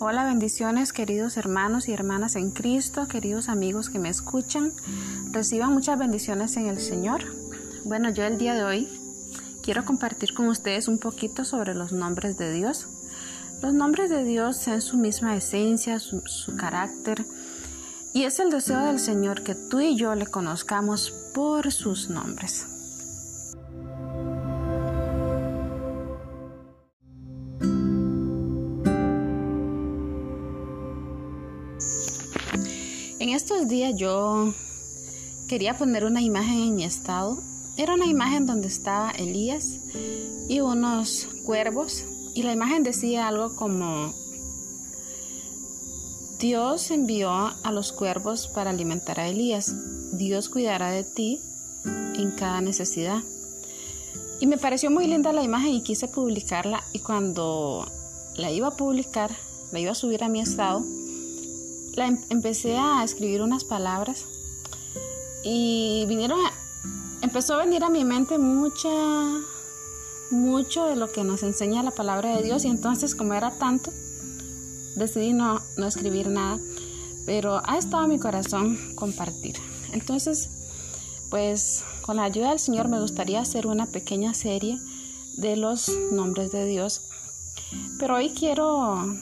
Hola, bendiciones queridos hermanos y hermanas en Cristo, queridos amigos que me escuchan. Reciban muchas bendiciones en el Señor. Bueno, yo el día de hoy quiero compartir con ustedes un poquito sobre los nombres de Dios. Los nombres de Dios en su misma esencia, su, su carácter. Y es el deseo del Señor que tú y yo le conozcamos por sus nombres. En estos días yo quería poner una imagen en mi estado. Era una imagen donde estaba Elías y unos cuervos y la imagen decía algo como Dios envió a los cuervos para alimentar a Elías. Dios cuidará de ti en cada necesidad. Y me pareció muy linda la imagen y quise publicarla y cuando la iba a publicar, la iba a subir a mi estado, Em, empecé a escribir unas palabras y vinieron empezó a venir a mi mente mucha mucho de lo que nos enseña la palabra de Dios y entonces como era tanto decidí no, no escribir nada pero ha estado mi corazón compartir. Entonces pues con la ayuda del Señor me gustaría hacer una pequeña serie de los nombres de Dios pero hoy quiero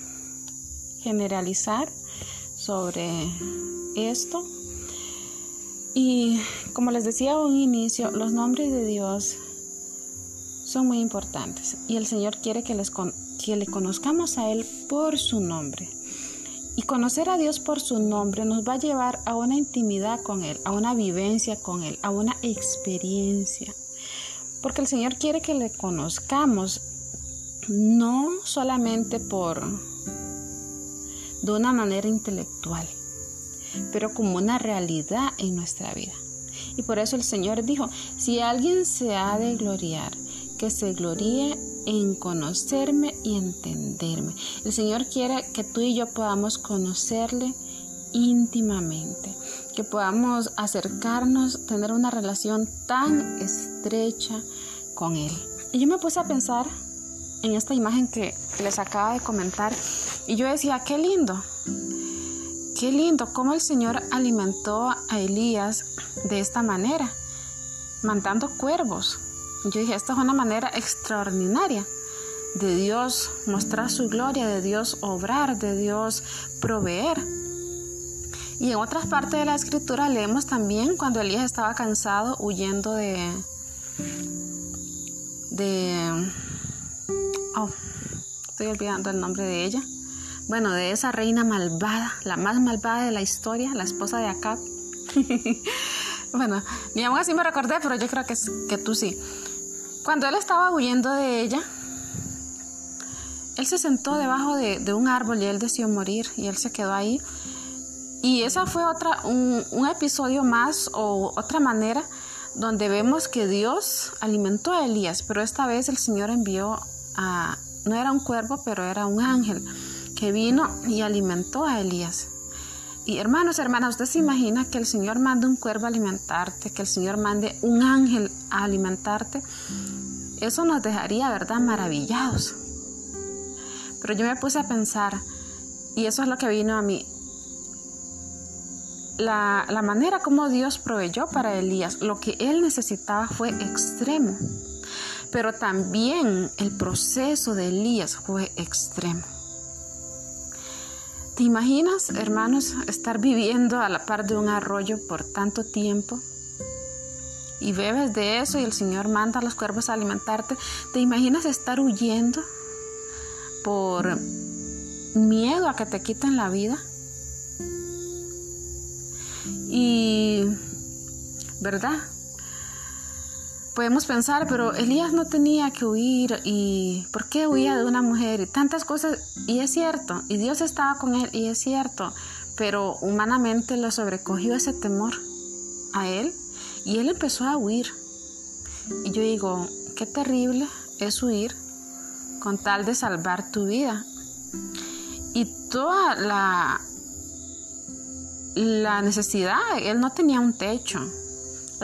generalizar sobre esto. Y como les decía a un inicio, los nombres de Dios son muy importantes y el Señor quiere que, les que le conozcamos a Él por su nombre. Y conocer a Dios por su nombre nos va a llevar a una intimidad con Él, a una vivencia con Él, a una experiencia. Porque el Señor quiere que le conozcamos no solamente por de una manera intelectual, pero como una realidad en nuestra vida. Y por eso el Señor dijo, si alguien se ha de gloriar, que se gloríe en conocerme y entenderme. El Señor quiere que tú y yo podamos conocerle íntimamente, que podamos acercarnos, tener una relación tan estrecha con Él. Y yo me puse a pensar en esta imagen que les acaba de comentar y yo decía, qué lindo, qué lindo cómo el Señor alimentó a Elías de esta manera, mandando cuervos. Yo dije, esta es una manera extraordinaria de Dios mostrar su gloria, de Dios obrar, de Dios proveer. Y en otras partes de la escritura leemos también cuando Elías estaba cansado huyendo de... de... Oh, estoy olvidando el nombre de ella bueno, de esa reina malvada, la más malvada de la historia, la esposa de Acab. bueno, ni aún así me recordé, pero yo creo que, que tú sí. Cuando él estaba huyendo de ella, él se sentó debajo de, un árbol y él decidió morir y él se quedó ahí. Y esa fue otra, un, un episodio más o otra manera donde vemos que Dios alimentó a Elías, pero esta vez el Señor envió a, no era un cuervo, pero era un ángel que vino y alimentó a Elías. Y hermanos, hermanas, ¿usted se imagina que el Señor mande un cuervo a alimentarte, que el Señor mande un ángel a alimentarte? Eso nos dejaría, ¿verdad?, maravillados. Pero yo me puse a pensar, y eso es lo que vino a mí, la, la manera como Dios proveyó para Elías, lo que él necesitaba fue extremo, pero también el proceso de Elías fue extremo. ¿Te imaginas, hermanos, estar viviendo a la par de un arroyo por tanto tiempo? Y bebes de eso y el Señor manda a los cuervos a alimentarte. ¿Te imaginas estar huyendo por miedo a que te quiten la vida? Y, ¿verdad? Podemos pensar, pero Elías no tenía que huir y ¿por qué huía de una mujer? Y tantas cosas, y es cierto, y Dios estaba con él, y es cierto, pero humanamente lo sobrecogió ese temor a él y él empezó a huir. Y yo digo, qué terrible es huir con tal de salvar tu vida. Y toda la, la necesidad, él no tenía un techo,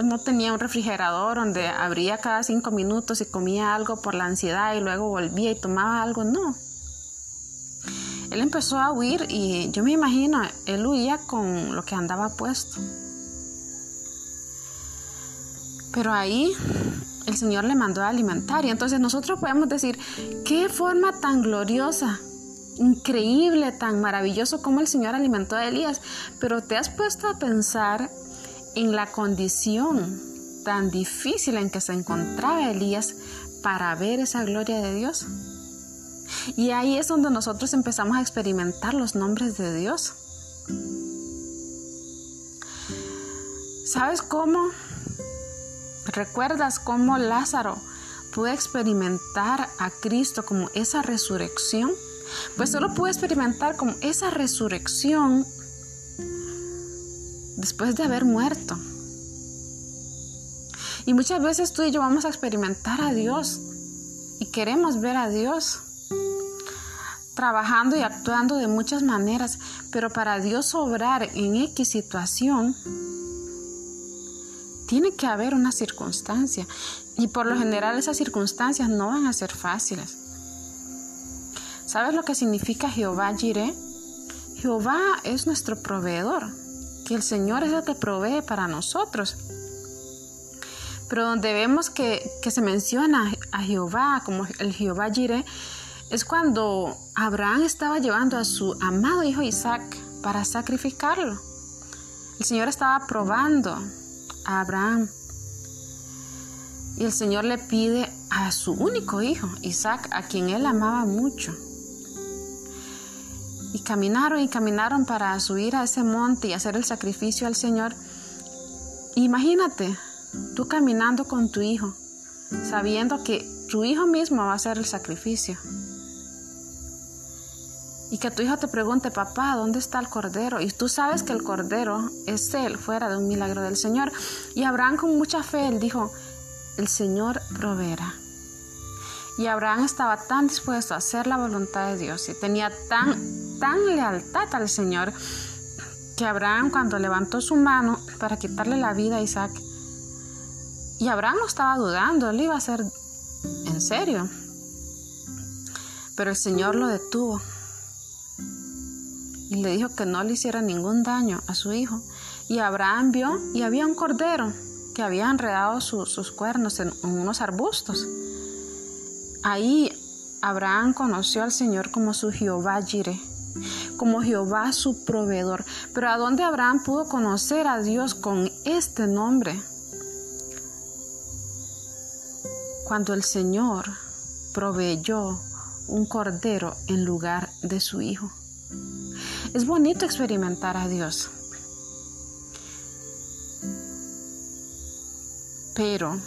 no tenía un refrigerador donde abría cada cinco minutos y comía algo por la ansiedad y luego volvía y tomaba algo, no. él empezó a huir y yo me imagino, él huía con lo que andaba puesto. Pero ahí el Señor le mandó a alimentar y entonces nosotros podemos decir, qué forma tan gloriosa, increíble, tan maravilloso como el Señor alimentó a Elías. Pero te has puesto a pensar en la condición tan difícil en que se encontraba Elías para ver esa gloria de Dios. Y ahí es donde nosotros empezamos a experimentar los nombres de Dios. ¿Sabes cómo? ¿Recuerdas cómo Lázaro pudo experimentar a Cristo como esa resurrección? Pues solo pudo experimentar como esa resurrección después de haber muerto. Y muchas veces tú y yo vamos a experimentar a Dios y queremos ver a Dios trabajando y actuando de muchas maneras, pero para Dios obrar en X situación, tiene que haber una circunstancia y por lo general esas circunstancias no van a ser fáciles. ¿Sabes lo que significa Jehová Jireh? Jehová es nuestro proveedor, que el Señor es el que provee para nosotros. Pero donde vemos que, se menciona a Jehová como el Jehová Jireh, es cuando Abraham estaba llevando a su amado hijo Isaac para sacrificarlo. El Señor estaba probando a Abraham. Y el Señor le pide a su único hijo, Isaac, a quien él amaba mucho. Y caminaron y caminaron para subir a ese monte y hacer el sacrificio al Señor. Imagínate, Tú caminando con tu hijo, sabiendo que tu hijo mismo va a hacer el sacrificio. Y que tu hijo te pregunte, papá, ¿dónde está el cordero? Y tú sabes que el cordero es él, fuera de un milagro del Señor. Y Abraham con mucha fe, él dijo, el Señor proveerá. Y Abraham estaba tan dispuesto a hacer la voluntad de Dios y tenía tan, tan lealtad al Señor que Abraham cuando levantó su mano para quitarle la vida a Isaac, y Abraham estaba dudando, él iba a hacer en serio. Pero el Señor lo detuvo y le dijo que no le hiciera ningún daño a su hijo. Y Abraham vio y había un cordero que había enredado sus cuernos en, unos arbustos. Ahí Abraham conoció al Señor como su Jehová Jireh, como Jehová su proveedor. Pero ¿a dónde Abraham pudo conocer a Dios con este nombre? cuando el Señor proveyó un cordero en lugar de su hijo. Es bonito experimentar a Dios. Pero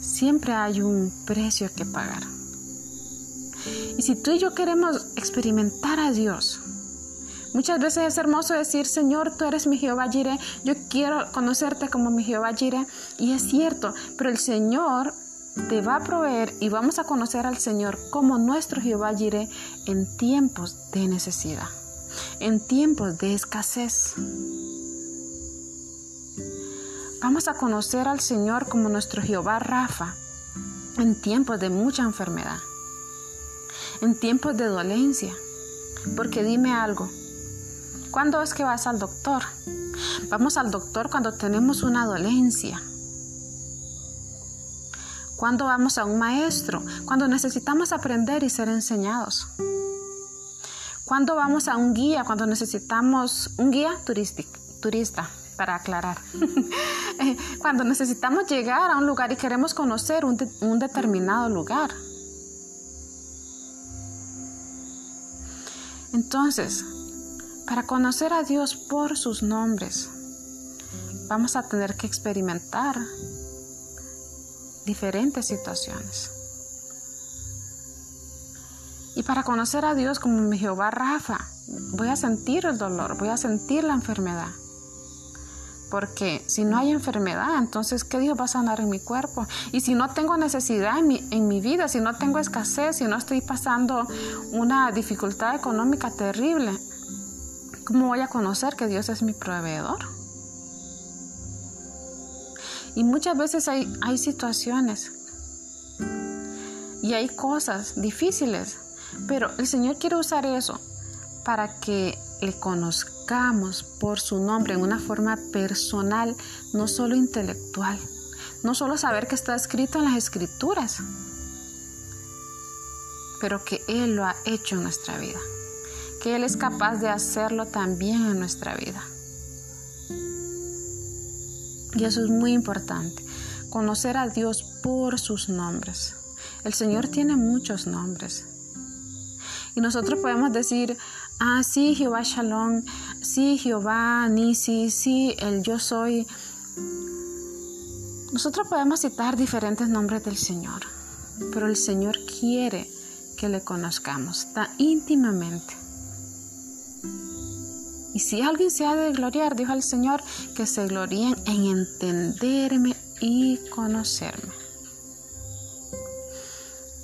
siempre hay un precio que pagar. Y si tú y yo queremos experimentar a Dios, muchas veces es hermoso decir, Señor, tú eres mi Jehová Jireh, yo quiero conocerte como mi Jehová Jireh. Y es cierto, pero el Señor te va a proveer y vamos a conocer al Señor como nuestro Jehová Jireh en tiempos de necesidad, en tiempos de escasez. Vamos a conocer al Señor como nuestro Jehová Rafa en tiempos de mucha enfermedad, en tiempos de dolencia. Porque dime algo, ¿cuándo es que vas al doctor? Vamos al doctor cuando tenemos una dolencia cuando vamos a un maestro, cuando necesitamos aprender y ser enseñados. Cuando vamos a un guía, cuando necesitamos un guía turista, para aclarar. Eh, cuando necesitamos llegar a un lugar y queremos conocer un determinado lugar. Entonces, para conocer a Dios por sus nombres, vamos a tener que experimentar diferentes situaciones. Y para conocer a Dios como mi Jehová Rafa, voy a sentir el dolor, voy a sentir la enfermedad. Porque si no hay enfermedad, entonces ¿qué Dios va a sanar en mi cuerpo? Y si no tengo necesidad en mi, en mi vida, si no tengo escasez, si no estoy pasando una dificultad económica terrible, ¿cómo voy a conocer que Dios es mi proveedor? Y muchas veces hay, hay situaciones y hay cosas difíciles Pero el Señor quiere usar eso para que le conozcamos por su nombre en una forma personal, no solo intelectual, no solo saber que está escrito en las escrituras, pero que Él lo ha hecho en nuestra vida, que Él es capaz de hacerlo también en nuestra vida. Y eso es muy importante, conocer a Dios por sus nombres. El Señor tiene muchos nombres. Y nosotros podemos decir, ah, sí, Jehová Shalom, sí, Jehová Nisi, sí, el yo soy. Nosotros podemos citar diferentes nombres del Señor, pero el Señor quiere que le conozcamos tan íntimamente. Y si alguien se ha de gloriar, dijo el Señor, que se gloríen en entenderme y conocerme.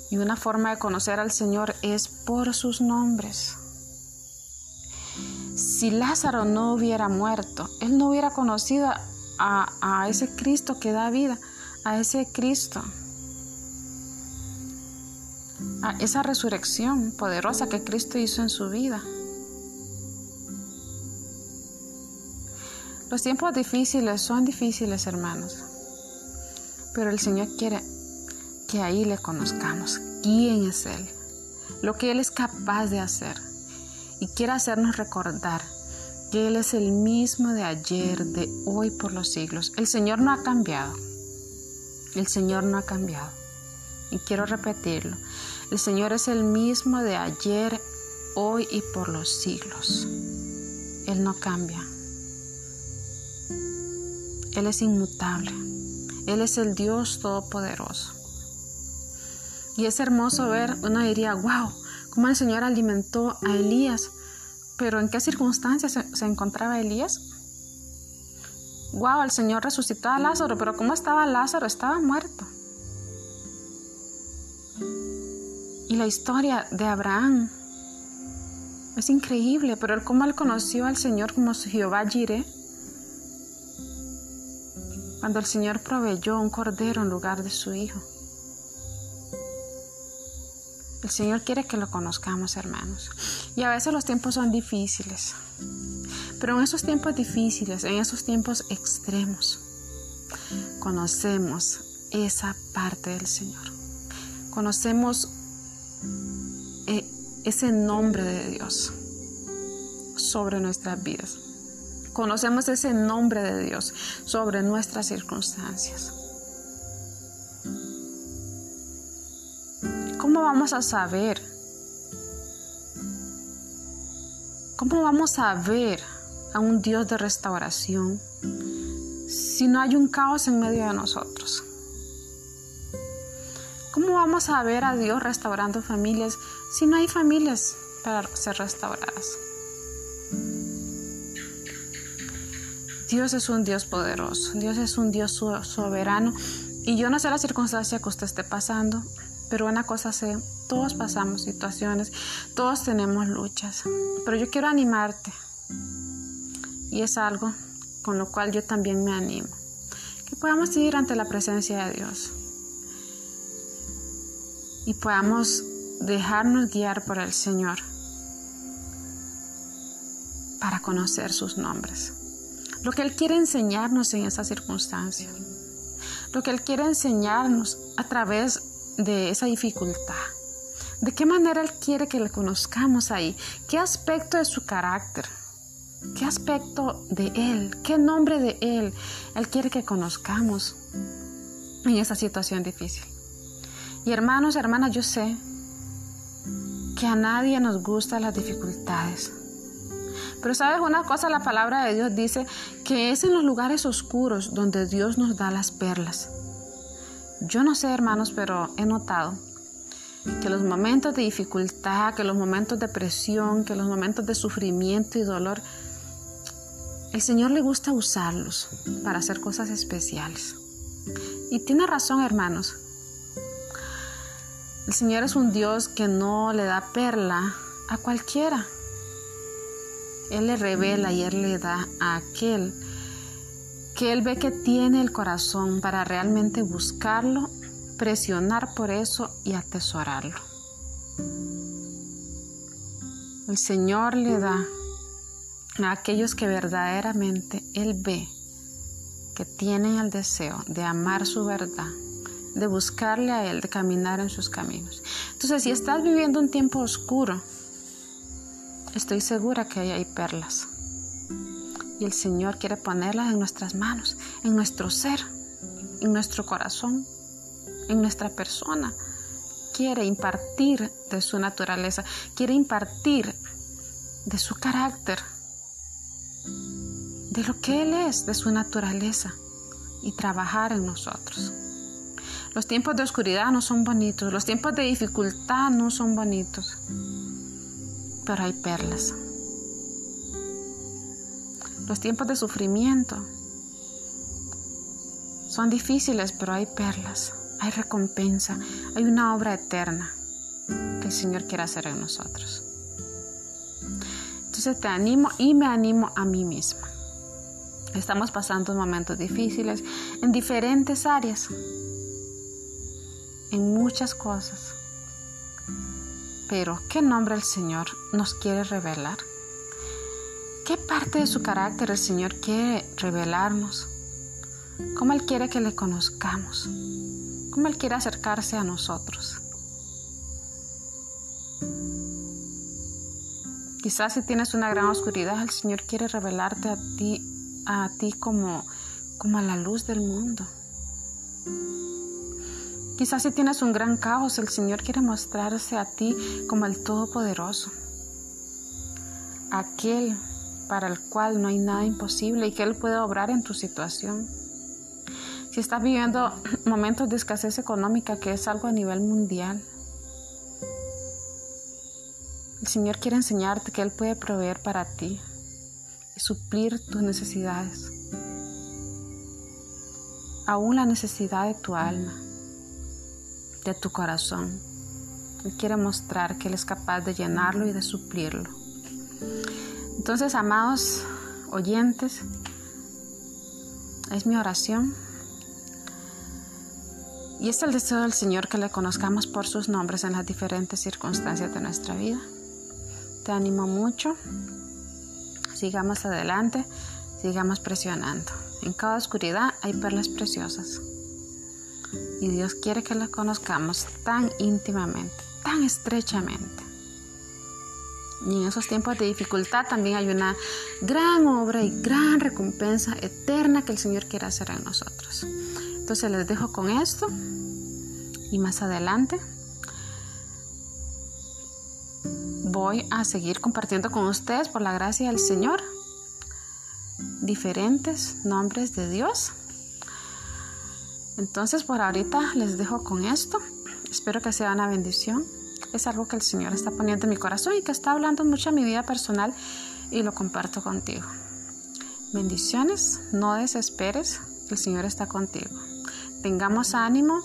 Y una forma de conocer al Señor es por sus nombres. Si Lázaro no hubiera muerto, él no hubiera conocido a, ese Cristo que da vida, a ese Cristo, a esa resurrección poderosa que Cristo hizo en su vida. Los tiempos difíciles son difíciles, hermanos, pero el Señor quiere que ahí le conozcamos quién es Él, lo que Él es capaz de hacer y quiere hacernos recordar que Él es el mismo de ayer, de hoy, por los siglos. El Señor no ha cambiado. El Señor no ha cambiado. Y quiero repetirlo. El Señor es el mismo de ayer, hoy y por los siglos. Él no cambia. Él es inmutable. Él es el Dios todopoderoso. Y es hermoso ver, uno diría, wow, cómo el Señor alimentó a Elías. Pero ¿en qué circunstancias se, encontraba Elías? Wow, el Señor resucitó a Lázaro, pero ¿cómo estaba Lázaro? Estaba muerto. Y la historia de Abraham es increíble, pero él cómo él conoció al Señor como Jehová Jireh cuando el Señor proveyó un cordero en lugar de su hijo. El Señor quiere que lo conozcamos, hermanos. Y a veces los tiempos son difíciles. Pero en esos tiempos difíciles, en esos tiempos extremos, conocemos esa parte del Señor. Conocemos eh, ese nombre de Dios sobre nuestras vidas. Conocemos ese nombre de Dios sobre nuestras circunstancias. ¿Cómo vamos a saber? ¿Cómo vamos a ver a un Dios de restauración si no hay un caos en medio de nosotros? ¿Cómo vamos a ver a Dios restaurando familias si no hay familias para ser restauradas? Dios es un Dios poderoso, Dios es un Dios soberano y yo no sé la circunstancia que usted esté pasando, pero una cosa sé, todos pasamos situaciones, todos tenemos luchas, pero yo quiero animarte. Y es algo con lo cual yo también me animo, que podamos ir ante la presencia de Dios y podamos dejarnos guiar por el Señor para conocer sus nombres. Lo que Él quiere enseñarnos en esa circunstancia, lo que Él quiere enseñarnos a través de esa dificultad. ¿De qué manera Él quiere que le conozcamos ahí? ¿Qué aspecto de su carácter? ¿Qué aspecto de Él? ¿Qué nombre de Él Él quiere que conozcamos en esa situación difícil? Y hermanos, hermanas, yo sé que a nadie nos gustan las dificultades. Pero sabes una cosa, la palabra de Dios dice que es en los lugares oscuros donde Dios nos da las perlas. Yo no sé, hermanos, pero he notado que los momentos de dificultad, que los momentos de presión, que los momentos de sufrimiento y dolor, el Señor le gusta usarlos para hacer cosas especiales. Y tiene razón, hermanos. El Señor es un Dios que no le da perla a cualquiera. Él le revela y Él le da a aquel que Él ve que tiene el corazón para realmente buscarlo, presionar por eso y atesorarlo. El Señor le da a aquellos que verdaderamente Él ve que tienen el deseo de amar su verdad, de buscarle a Él, de caminar en sus caminos. Entonces, si estás viviendo un tiempo oscuro, estoy segura que ahí hay perlas. Y el Señor quiere ponerlas en nuestras manos, en nuestro ser, en nuestro corazón, en nuestra persona. Quiere impartir de su naturaleza, quiere impartir de su carácter, de lo que Él es, de su naturaleza, y trabajar en nosotros. Los tiempos de oscuridad no son bonitos, los tiempos de dificultad no son bonitos, pero hay perlas. Los tiempos de sufrimiento son difíciles, pero hay perlas, hay recompensa, hay una obra eterna que el Señor quiere hacer en nosotros. Entonces te animo y me animo a mí misma. Estamos pasando momentos difíciles en diferentes áreas, en muchas cosas. Pero, ¿qué nombre el Señor nos quiere revelar? ¿Qué parte de su carácter el Señor quiere revelarnos? ¿Cómo Él quiere que le conozcamos? ¿Cómo Él quiere acercarse a nosotros? Quizás si tienes una gran oscuridad, el Señor quiere revelarte a ti a ti como, como a la luz del mundo. Quizás si tienes un gran caos, el Señor quiere mostrarse a ti como el Todopoderoso, aquel para el cual no hay nada imposible y que Él puede obrar en tu situación. Si estás viviendo momentos de escasez económica, que es algo a nivel mundial, el Señor quiere enseñarte que Él puede proveer para ti suplir tus necesidades, aún la necesidad de tu alma, de tu corazón. Él quiere mostrar que Él es capaz de llenarlo y de suplirlo. Entonces, amados oyentes, es mi oración. Y es el deseo del Señor que le conozcamos por sus nombres en las diferentes circunstancias de nuestra vida. Te animo mucho sigamos adelante, sigamos presionando. En cada oscuridad hay perlas preciosas. Y Dios quiere que las conozcamos tan íntimamente, tan estrechamente. Y en esos tiempos de dificultad también hay una gran obra y gran recompensa eterna que el Señor quiere hacer en nosotros. Entonces les dejo con esto y más adelante voy a seguir compartiendo con ustedes por la gracia del Señor diferentes nombres de Dios. Entonces por ahorita les dejo con esto. Espero que sea una bendición. Es algo que el Señor está poniendo en mi corazón y que está hablando mucho a mi vida personal y lo comparto contigo. Bendiciones, no desesperes, el Señor está contigo. Tengamos ánimo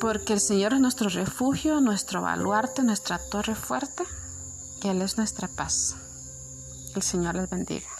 porque el Señor es nuestro refugio, nuestro baluarte, nuestra torre fuerte, y Él es nuestra paz. El Señor les bendiga.